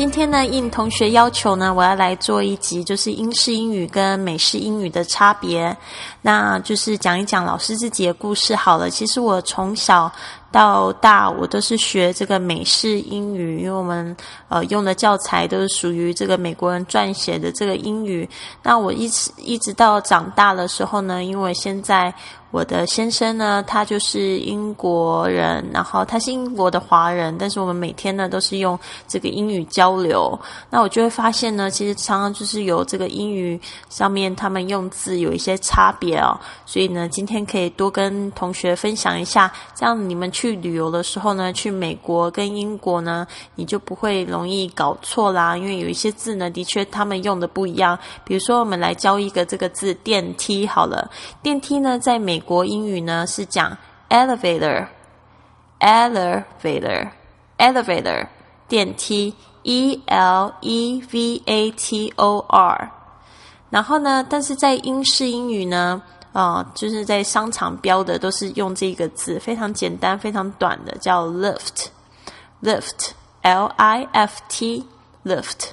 今天呢，应同学要求呢，我要来做一集，就是英式英语跟美式英语的差别。那就是讲一讲老师自己的故事好了。其实我从小到大，我都是学这个美式英语，因为我们呃用的教材都是属于这个美国人撰写的这个英语。那我一直一直到长大的时候呢，因为现在。我的先生呢，他就是英国人，然后他是英国的华人，但是我们每天呢都是用这个英语交流。那我就会发现呢，其实常常就是有这个英语上面他们用字有一些差别哦。所以呢，今天可以多跟同学分享一下，这样你们去旅游的时候呢，去美国跟英国呢，你就不会容易搞错啦。因为有一些字呢，的确他们用的不一样。比如说，我们来教一个这个字“电梯”好了，电梯呢，在美国英语呢是讲 elevator，elevator，elevator，电梯，e l e v a t o r。然后呢，但是在英式英语呢，啊，就是在商场标的都是用这个字，非常简单、非常短的，叫 lift，lift，l i f t，lift。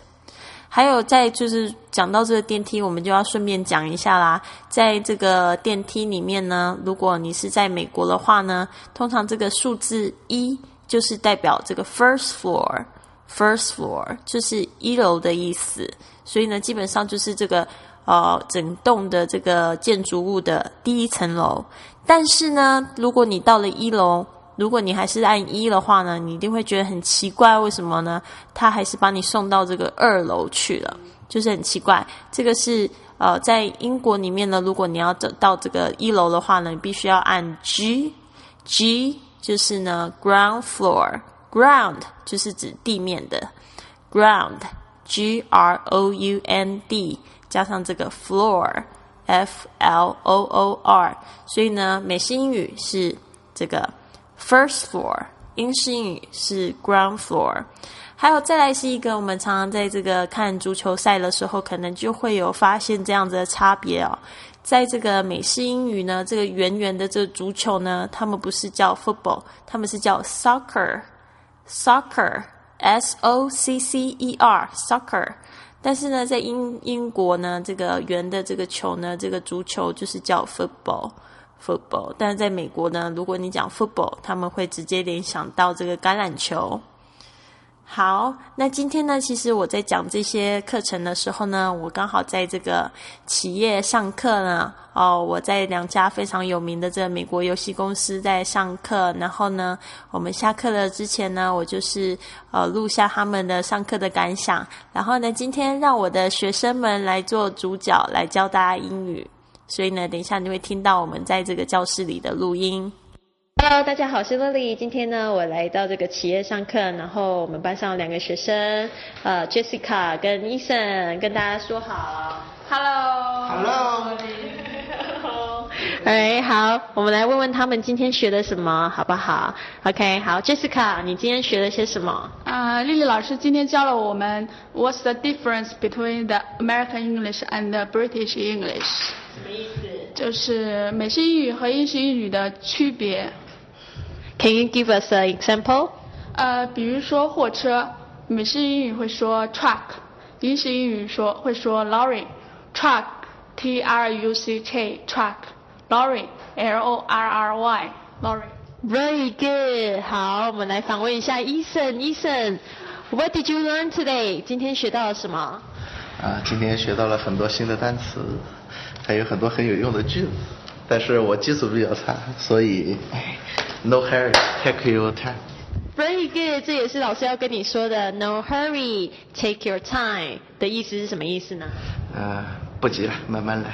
还有，在就是讲到这个电梯，我们就要顺便讲一下啦。在这个电梯里面呢，如果你是在美国的话呢，通常这个数字一就是代表这个 first floor，first floor 就是一楼的意思。所以呢，基本上就是这个呃整栋的这个建筑物的第一层楼。但是呢，如果你到了一楼，如果你还是按一的话呢，你一定会觉得很奇怪，为什么呢？他还是把你送到这个二楼去了，就是很奇怪。这个是呃，在英国里面呢，如果你要走到这个一楼的话呢，你必须要按 G，G 就是呢 ground floor，ground 就是指地面的 ground，G R O U N D 加上这个 floor，F L O O R，所以呢，美式英语是这个。First floor，英式英语是 ground floor，还有再来是一个我们常常在这个看足球赛的时候，可能就会有发现这样子的差别哦。在这个美式英语呢，这个圆圆的这个足球呢，他们不是叫 football，他们是叫 soccer，soccer，s o c c e r，soccer。但是呢，在英英国呢，这个圆的这个球呢，这个足球就是叫 football。football，但是在美国呢，如果你讲 football，他们会直接联想到这个橄榄球。好，那今天呢，其实我在讲这些课程的时候呢，我刚好在这个企业上课呢。哦，我在两家非常有名的这个美国游戏公司在上课，然后呢，我们下课了之前呢，我就是呃录下他们的上课的感想，然后呢，今天让我的学生们来做主角，来教大家英语。所以呢，等一下你会听到我们在这个教室里的录音。Hello，大家好，我是 Lily。今天呢，我来到这个企业上课，然后我们班上有两个学生，呃，Jessica 跟 Eason，跟大家说好。Hello。Hello。哎，好，我们来问问他们今天学了什么，好不好？OK，好，Jessica，你今天学了些什么？啊，丽丽老师今天教了我们 What's the difference between the American English and the British English？什么意思？就是美式英语和英式英语的区别。Can you give us an example？呃，比如说货车，美式英语会说 truck，英式英语说会说 lorry。truck，T R U C K，truck，lorry，L O R R Y，lorry。Very good。好，我们来访问一下 Eason。Eason，What did you learn today？今天学到了什么？啊，今天学到了很多新的单词。还有很多很有用的句子，但是我基础比较差，所以 no hurry, take your time. Very good，这也是老师要跟你说的 no hurry, take your time 的意思是什么意思呢？呃，不急了，慢慢来。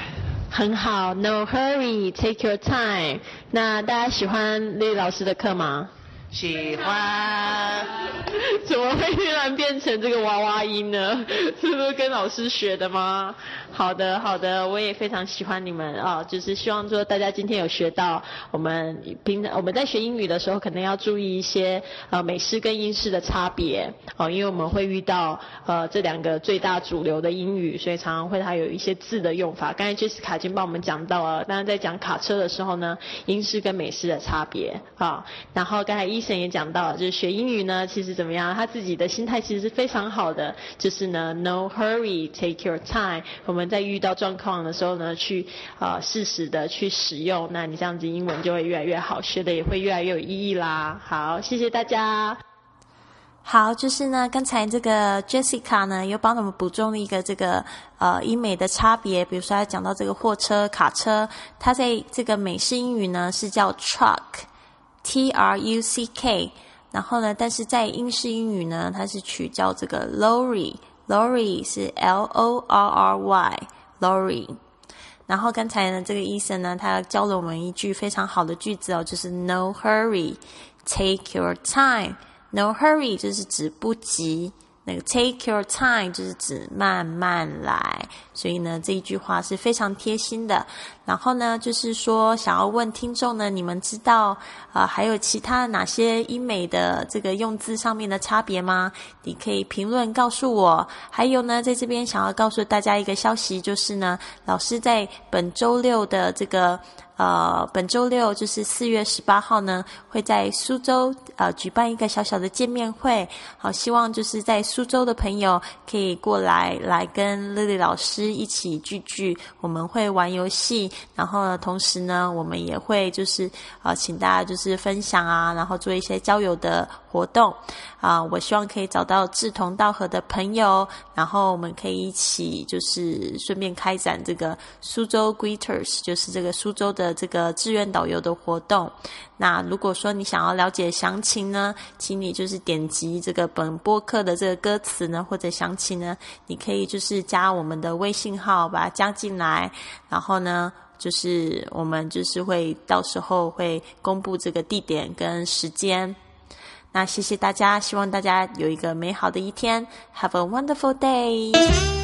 很好，no hurry, take your time。那大家喜欢丽老师的课吗？喜欢。怎么会突然变成这个娃娃音呢？是不是跟老师学的吗？好的，好的，我也非常喜欢你们啊，就是希望说大家今天有学到，我们平常我们在学英语的时候，可能要注意一些呃美式跟英式的差别哦，因为我们会遇到呃这两个最大主流的英语，所以常常会它有一些字的用法。刚才 Jessica 已经帮我们讲到了，当然在讲卡车的时候呢，英式跟美式的差别啊。然后刚才医生也讲到，就是学英语呢，其实怎么样，他自己的心态其实是非常好的，就是呢，no hurry，take your time，我们。在遇到状况的时候呢，去啊适时的去使用，那你这样子英文就会越来越好，学的也会越来越有意义啦。好，谢谢大家。好，就是呢，刚才这个 Jessica 呢，又帮我们补充了一个这个呃英美的差别，比如说他讲到这个货车、卡车，它在这个美式英语呢是叫 truck T R U C K，然后呢，但是在英式英语呢，它是取叫这个 lorry，lorry 是 L O R R Y，Lori。然后刚才呢，这个医生呢，他教了我们一句非常好的句子哦，就是 No hurry，take your time。No hurry 就是指不急。那个 take your time 就是指慢慢来，所以呢这一句话是非常贴心的。然后呢，就是说想要问听众呢，你们知道啊还有其他哪些英美的这个用字上面的差别吗？你可以评论告诉我。还有呢，在这边想要告诉大家一个消息，就是呢，老师在本周六的这个。呃，本周六就是四月十八号呢，会在苏州呃举办一个小小的见面会。好，希望就是在苏州的朋友可以过来，来跟丽丽老师一起聚聚。我们会玩游戏，然后呢，同时呢，我们也会就是呃，请大家就是分享啊，然后做一些交友的活动。啊，我希望可以找到志同道合的朋友，然后我们可以一起就是顺便开展这个苏州 Greeters，就是这个苏州的这个志愿导游的活动。那如果说你想要了解详情呢，请你就是点击这个本播客的这个歌词呢，或者详情呢，你可以就是加我们的微信号，把它加进来，然后呢，就是我们就是会到时候会公布这个地点跟时间。那谢谢大家，希望大家有一个美好的一天，Have a wonderful day。